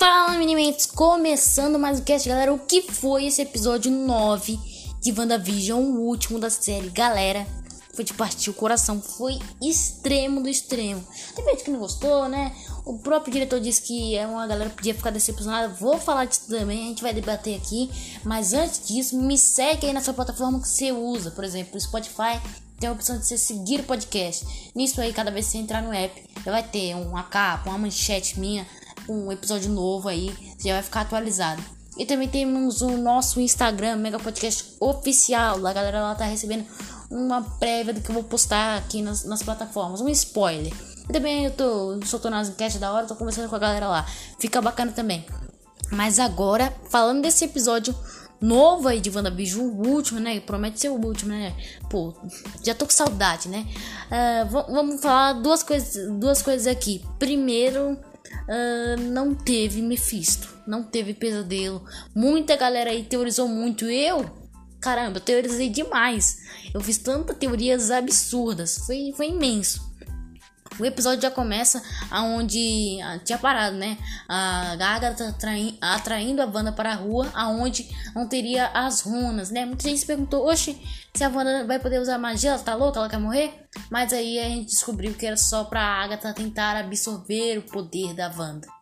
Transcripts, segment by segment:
Fala, meninos! Começando mais um cast, galera. O que foi esse episódio 9 de WandaVision, o último da série? Galera, foi de partir o coração. Foi extremo do extremo. Tem gente que não gostou, né? O próprio diretor disse que é uma galera podia ficar decepcionada. Vou falar disso também, a gente vai debater aqui. Mas antes disso, me segue aí na sua plataforma que você usa. Por exemplo, o Spotify tem a opção de você seguir o podcast. Nisso aí, cada vez que você entrar no app, já vai ter uma capa, uma manchete minha um episódio novo aí, já vai ficar atualizado. E também temos o nosso Instagram, Mega Podcast Oficial. A galera lá tá recebendo uma prévia do que eu vou postar aqui nas, nas plataformas, um spoiler. E também eu tô soltando as enquetes da hora, tô conversando com a galera lá. Fica bacana também. Mas agora, falando desse episódio novo aí de WandaVision, o último, né? Promete ser o último, né? Pô, já tô com saudade, né? Uh, vamos falar duas coisas, duas coisas aqui. Primeiro, uh, não teve Mephisto, não teve pesadelo. Muita galera aí teorizou muito. Eu, caramba, eu teorizei demais. Eu fiz tantas teorias absurdas, foi, foi imenso. O episódio já começa aonde ah, tinha parado, né? A Agatha atraindo, atraindo a Wanda para a rua, aonde não teria as runas, né? Muita gente se perguntou, oxe, se a Wanda vai poder usar magia, ela tá louca, ela quer morrer? Mas aí a gente descobriu que era só pra Agatha tentar absorver o poder da Wanda.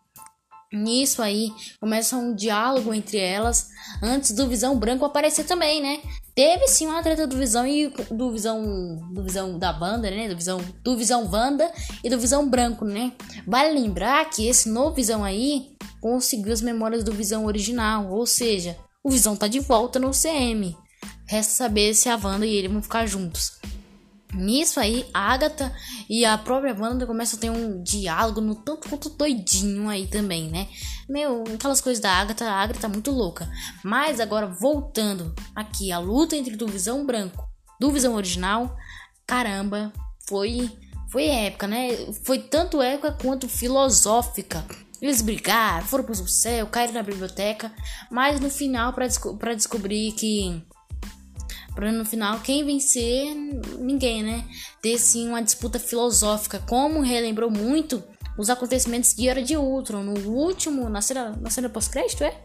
Nisso aí começa um diálogo entre elas antes do Visão Branco aparecer também, né? Teve sim uma treta do Visão e do Visão do Visão da banda, né? Do Visão do Visão Wanda e do Visão Branco, né? Vale lembrar que esse novo Visão aí conseguiu as memórias do Visão original, ou seja, o Visão tá de volta no CM. Resta saber se a Wanda e ele vão ficar juntos. Nisso aí, a Agatha e a própria Wanda começam a ter um diálogo no tanto quanto doidinho aí também, né? Meu, aquelas coisas da Agatha, a Agatha tá muito louca. Mas agora, voltando aqui, a luta entre do Visão Branco do Visão Original, caramba, foi, foi épica, né? Foi tanto épica quanto filosófica. Eles brigaram, foram pro céu, caíram na biblioteca, mas no final, para desco descobrir que para no final quem vencer, ninguém, né? Ter sim uma disputa filosófica, como relembrou muito os acontecimentos de Era de Ultron, no último, na cena, na cena pós-crédito, é?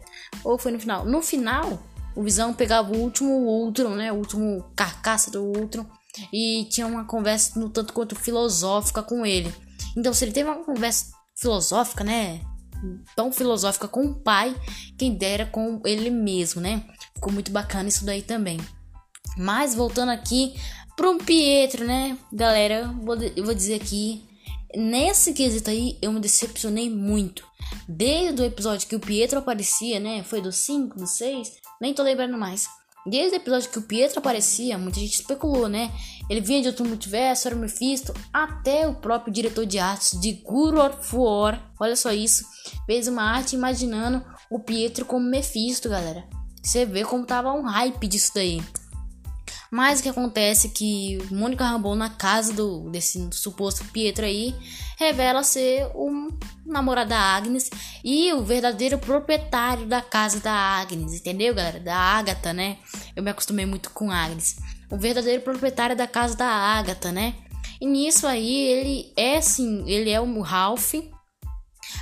Ou foi no final? No final, o Visão pegava o último Ultron, né? O último carcaça do Ultron e tinha uma conversa no tanto quanto filosófica com ele. Então, se ele teve uma conversa filosófica, né? Tão filosófica com o pai, quem dera com ele mesmo, né? Ficou muito bacana isso daí também. Mas voltando aqui pro Pietro, né? Galera, eu vou, dizer aqui. Nesse quesito aí, eu me decepcionei muito. Desde o episódio que o Pietro aparecia, né? Foi do 5, do 6, nem tô lembrando mais. Desde o episódio que o Pietro aparecia, muita gente especulou, né? Ele vinha de outro multiverso, era o Mephisto, até o próprio diretor de artes de Guru of War, olha só isso, fez uma arte imaginando o Pietro como Mephisto, galera. Você vê como tava um hype disso daí. Mas o que acontece é que Mônica Rambeau na casa do desse suposto Pietro aí revela ser o namorado da Agnes e o verdadeiro proprietário da casa da Agnes, entendeu, galera? Da Agatha, né? Eu me acostumei muito com Agnes. O verdadeiro proprietário da casa da Agatha, né? E nisso aí ele é sim, ele é o Ralph,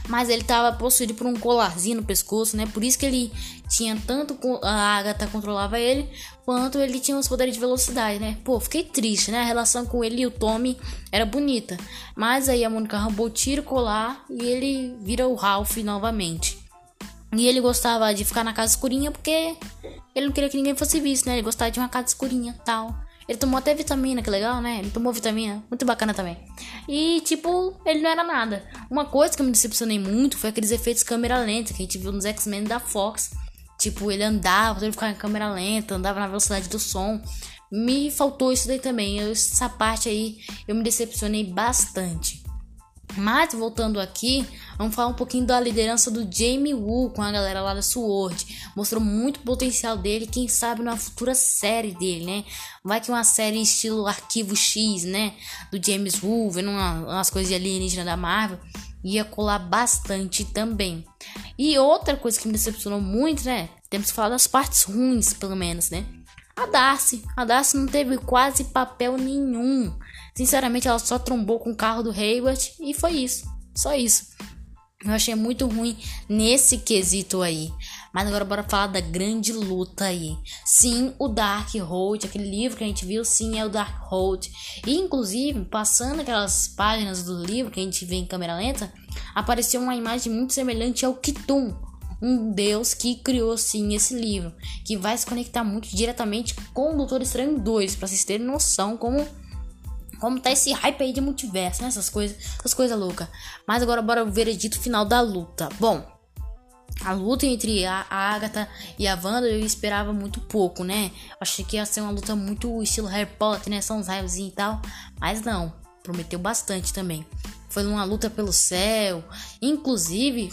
mas ele estava possuído por um colarzinho no pescoço, né? Por isso que ele tinha tanto a Agatha controlava ele, quanto ele tinha os poderes de velocidade, né? Pô, fiquei triste, né? A relação com ele e o Tommy era bonita, mas aí a Mônica roubou o colar e ele vira o Ralph novamente. E ele gostava de ficar na casa escurinha porque ele não queria que ninguém fosse visto, né? Ele gostava de uma casa escurinha, tal. Ele tomou até vitamina, que legal, né? Ele tomou vitamina, muito bacana também. E, tipo, ele não era nada. Uma coisa que eu me decepcionei muito foi aqueles efeitos câmera lenta que a gente viu nos X-Men da Fox. Tipo, ele andava, ele ficava em câmera lenta, andava na velocidade do som. Me faltou isso daí também. Eu, essa parte aí eu me decepcionei bastante. Mas voltando aqui, vamos falar um pouquinho da liderança do Jamie Woo com a galera lá da Sword. Mostrou muito potencial dele, quem sabe numa futura série dele, né? Vai que uma série estilo Arquivo X, né? Do James Woo, vendo uma, umas coisas de alienígena da Marvel, ia colar bastante também. E outra coisa que me decepcionou muito, né? Temos que falar das partes ruins, pelo menos, né? A Darcy. A Darcy não teve quase papel nenhum. Sinceramente, ela só trombou com o carro do Hayward e foi isso. Só isso. Eu achei muito ruim nesse quesito aí. Mas agora bora falar da grande luta aí. Sim, o Dark Hold, aquele livro que a gente viu, sim, é o Dark Hold. E inclusive, passando aquelas páginas do livro que a gente vê em câmera lenta, apareceu uma imagem muito semelhante ao Kitum, um deus que criou sim esse livro, que vai se conectar muito diretamente com o Doutor Estranho 2, para vocês terem noção como como tá esse hype aí de multiverso, né? Essas coisas, essas coisas loucas. Mas agora bora o veredito final da luta. Bom, a luta entre a Agatha e a Wanda eu esperava muito pouco, né? Achei que ia ser uma luta muito estilo Harry Potter, né? São os raios e tal. Mas não, prometeu bastante também. Foi uma luta pelo céu. Inclusive,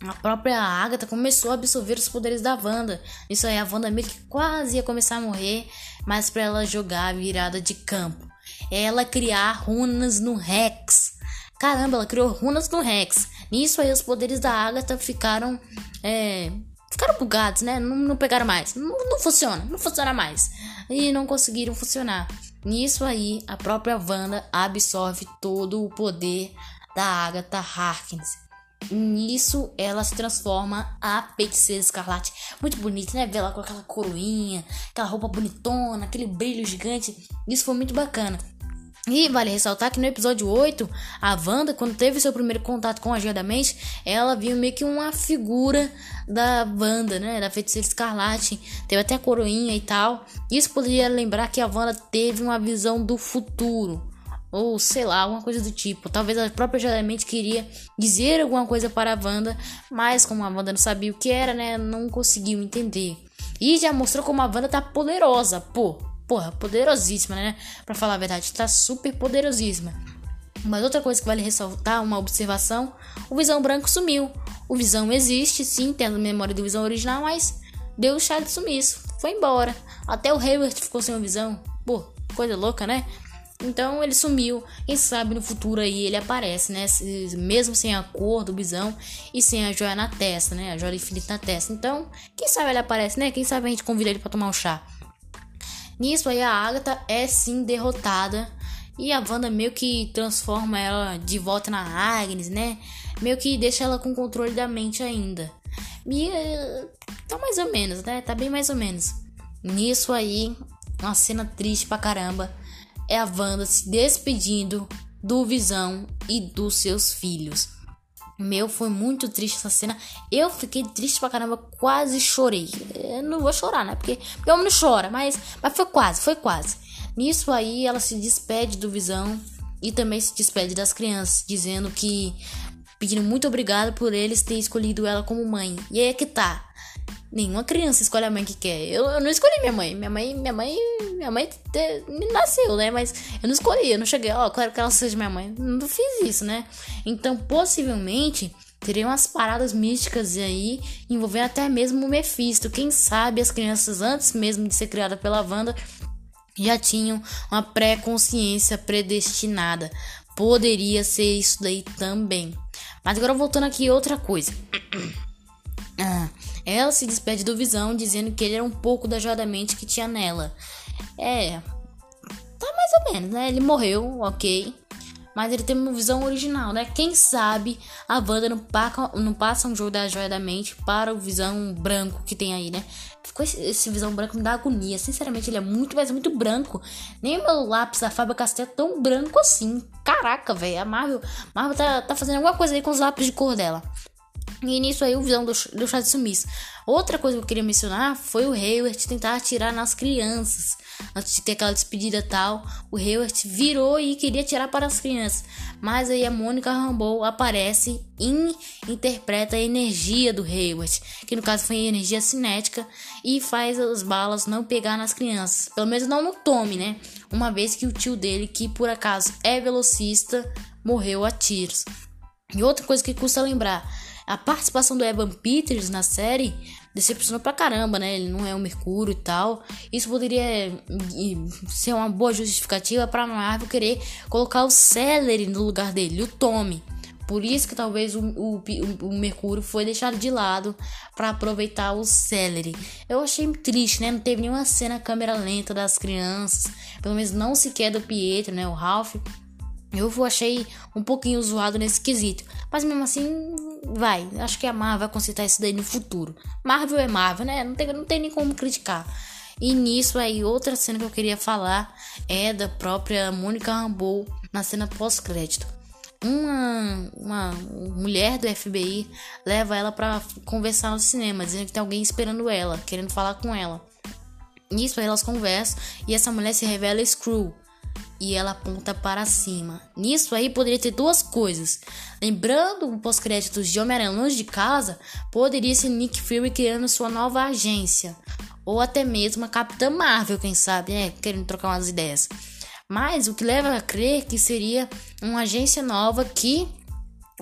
a própria Agatha começou a absorver os poderes da Wanda. Isso aí, a Wanda meio que quase ia começar a morrer, mas para ela jogar a virada de campo ela criar runas no Rex. Caramba, ela criou runas no Rex. Nisso aí os poderes da Agatha ficaram. É, ficaram bugados, né? Não, não pegaram mais. Não, não, funciona, não funciona mais. E não conseguiram funcionar. Nisso aí, a própria Wanda absorve todo o poder da Agatha Harkness. Nisso ela se transforma a feiticeira escarlate. Muito bonita, né? Ver ela com aquela coroinha, aquela roupa bonitona, aquele brilho gigante. Isso foi muito bacana. E vale ressaltar que no episódio 8, a Wanda, quando teve seu primeiro contato com a Joia da Mente, ela viu meio que uma figura da Wanda, né? Da feiticeira escarlate. Teve até a coroinha e tal. Isso poderia lembrar que a Wanda teve uma visão do futuro. Ou sei lá, alguma coisa do tipo. Talvez a própria Mente queria dizer alguma coisa para a Wanda, mas como a Wanda não sabia o que era, né? Não conseguiu entender. E já mostrou como a Wanda tá poderosa, pô porra, poderosíssima, né? Pra falar a verdade, tá super poderosíssima. Mas outra coisa que vale ressaltar, uma observação, o Visão Branco sumiu. O Visão existe, sim, tendo a memória do Visão original, mas deu o chá de sumiço. Foi embora. Até o Hayward ficou sem o Visão. Pô, coisa louca, né? Então ele sumiu. Quem sabe no futuro aí ele aparece, né? Mesmo sem a cor do bisão e sem a joia na testa, né? A joia infinita na testa. Então, quem sabe ele aparece, né? Quem sabe a gente convida ele para tomar um chá. Nisso aí a Agatha é sim derrotada e a Wanda meio que transforma ela de volta na Agnes, né? Meio que deixa ela com controle da mente ainda. E uh, tá mais ou menos, né? Tá bem mais ou menos. Nisso aí, uma cena triste pra caramba é a Wanda se despedindo do Visão e dos seus filhos. Meu, foi muito triste essa cena. Eu fiquei triste pra caramba, quase chorei. Eu não vou chorar, né? Porque, porque homem não chora, mas, mas foi quase, foi quase. Nisso aí, ela se despede do Visão e também se despede das crianças, dizendo que. pedindo muito obrigado por eles terem escolhido ela como mãe. E aí é que tá. Nenhuma criança escolhe a mãe que quer. Eu, eu não escolhi minha mãe. Minha mãe, minha mãe, minha mãe te, me nasceu, né? Mas eu não escolhi. Eu não cheguei, ó, claro que ela seja minha mãe. Não fiz isso, né? Então, possivelmente, teriam umas paradas místicas aí, envolvendo até mesmo o Mephisto. Quem sabe as crianças, antes mesmo de ser criada pela Wanda, já tinham uma pré-consciência predestinada. Poderia ser isso daí também. Mas agora voltando aqui outra coisa. Ah, ela se despede do Visão, dizendo que ele era um pouco da joia da mente que tinha nela. É. Tá mais ou menos, né? Ele morreu, ok. Mas ele tem uma visão original, né? Quem sabe a Wanda não, paca, não passa um jogo da joia da mente para o visão branco que tem aí, né? Ficou esse, esse, visão branco me dá agonia. Sinceramente, ele é muito, mas muito branco. Nem o meu lápis da Faber Castell é tão branco assim. Caraca, velho. A Marvel, Marvel tá, tá fazendo alguma coisa aí com os lápis de cor dela. E nisso aí o vilão do, chá de sumiço. Outra coisa que eu queria mencionar foi o Hayward tentar atirar nas crianças. Antes de ter aquela despedida tal, o Hayward virou e queria atirar para as crianças. Mas aí a Mônica Rambeau aparece e interpreta a energia do Hayward, que no caso foi energia cinética, e faz as balas não pegar nas crianças. Pelo menos não no Tommy, né? Uma vez que o tio dele, que por acaso é velocista, morreu a tiros. E outra coisa que custa lembrar a participação do Evan Peters na série decepcionou pra caramba, né? Ele não é o Mercúrio e tal. Isso poderia ser uma boa justificativa pra Marvel querer colocar o Celery no lugar dele, o Tommy. Por isso que talvez o, o, o Mercúrio foi deixado de lado para aproveitar o Celery. Eu achei triste, né? Não teve nenhuma cena câmera lenta das crianças. Pelo menos não sequer do Pietro, né? O Ralph. Eu achei um pouquinho zoado nesse quesito. Mas mesmo assim, vai. Acho que a Marvel vai consertar isso daí no futuro. Marvel é Marvel, né? Não tem, não tem nem como criticar. E nisso aí, outra cena que eu queria falar é da própria Mônica Rambeau na cena pós-crédito. Uma, uma mulher do FBI leva ela para conversar no cinema, dizendo que tem alguém esperando ela, querendo falar com ela. Nisso aí elas conversam e essa mulher se revela Screw e ela aponta para cima. Nisso aí poderia ter duas coisas. Lembrando o pós-créditos de Homem-Aranha Longe de Casa, poderia ser Nick Fury criando sua nova agência. Ou até mesmo a Capitã Marvel, quem sabe, né? Querendo trocar umas ideias. Mas o que leva a crer que seria uma agência nova que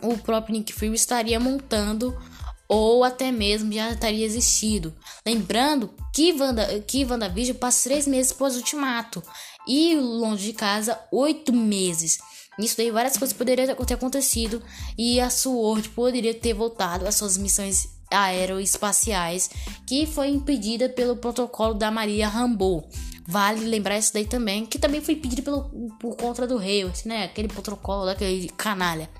o próprio Nick Fury estaria montando ou até mesmo já estaria existido. Lembrando que, Wanda, que WandaVision passa três meses pós ultimato e longe de casa oito meses. Nisso daí várias coisas poderiam ter acontecido e a SWORD poderia ter voltado às suas missões aeroespaciais, que foi impedida pelo protocolo da Maria Rambo. Vale lembrar isso daí também, que também foi pedido pelo, por conta do Hayward, né? Aquele protocolo daquele canalha.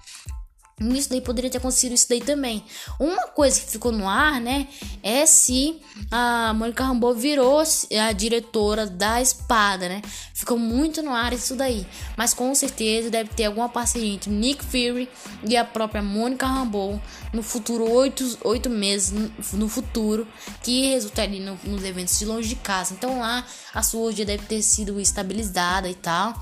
Isso daí poderia ter acontecido isso daí também. Uma coisa que ficou no ar, né, é se a Mônica Rambeau virou a diretora da espada, né? Ficou muito no ar isso daí. Mas com certeza deve ter alguma parceria entre Nick Fury e a própria Mônica Rambeau no futuro, oito, oito meses no, futuro, que resultaria no, nos eventos de longe de casa. Então lá a sua já deve ter sido estabilizada e tal.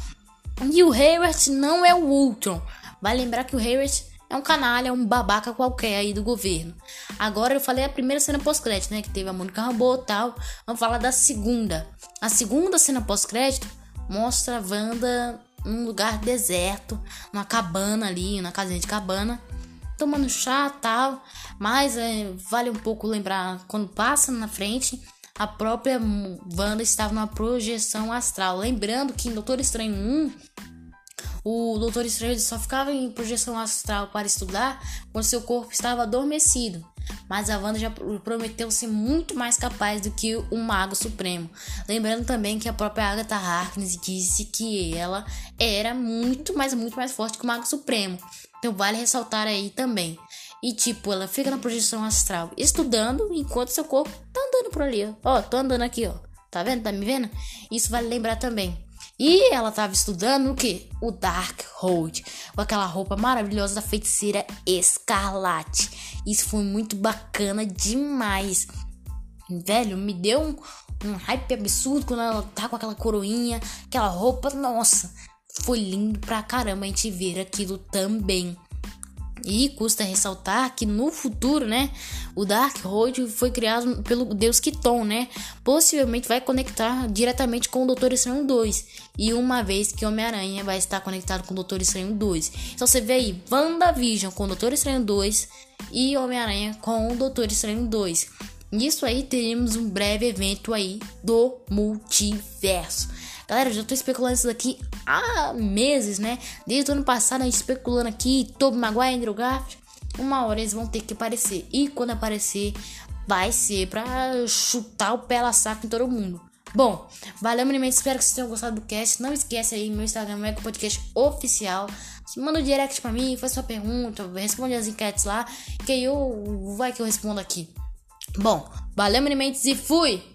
E o Hayward não é o Ultron. Vai lembrar que o Hayward é um canalha, é um babaca qualquer aí do governo. Agora eu falei a primeira cena pós-crédito, né? Que teve a Mônica Rambeau e tal. Vamos falar da segunda. A segunda cena pós-crédito mostra a Wanda num lugar deserto, numa cabana ali, na casinha de cabana, tomando chá tal. Mas é, vale um pouco lembrar quando passa na frente. A própria Wanda estava numa projeção astral. Lembrando que em Doutor Estranho 1 o Doutor Estranho só ficava em projeção astral para estudar quando seu corpo estava adormecido. Mas a Wanda já prometeu ser muito mais capaz do que o Mago Supremo. Lembrando também que a própria Agatha Harkness disse que ela era muito, mas muito mais forte que o Mago Supremo. Então vale ressaltar aí também. E tipo, ela fica na projeção astral estudando enquanto seu corpo tá andando por ali, ó. Ó, tô andando aqui, ó. Tá vendo? Tá me vendo? Isso vale lembrar também. E ela estava estudando o que? O Dark Hold, com aquela roupa maravilhosa da feiticeira Escarlate. Isso foi muito bacana demais. Velho, me deu um, um hype absurdo quando ela tá com aquela coroinha, aquela roupa, nossa, foi lindo pra caramba a gente ver aquilo também. E custa ressaltar que no futuro, né, o Darkhold foi criado pelo deus Kiton, né? Possivelmente vai conectar diretamente com o Doutor Estranho 2. E uma vez que Homem-Aranha vai estar conectado com o Doutor Estranho 2. Então você vê aí WandaVision com o Doutor Estranho 2 e Homem-Aranha com o Doutor Estranho 2. Nisso aí teremos um breve evento aí do multiverso. Galera, já tô especulando isso daqui há meses, né? Desde o ano passado a gente especulando aqui, Tobey Maguire, Andrew Garfield. Uma hora eles vão ter que aparecer. E quando aparecer, vai ser pra chutar o pé saco em todo mundo. Bom, valeu, menino. Espero que vocês tenham gostado do cast. Não esquece aí, meu Instagram é o podcast oficial. Manda um direct pra mim, faz sua pergunta, responde as enquetes lá, que aí eu vai que eu respondo aqui. Bom, valeu, menino. E fui!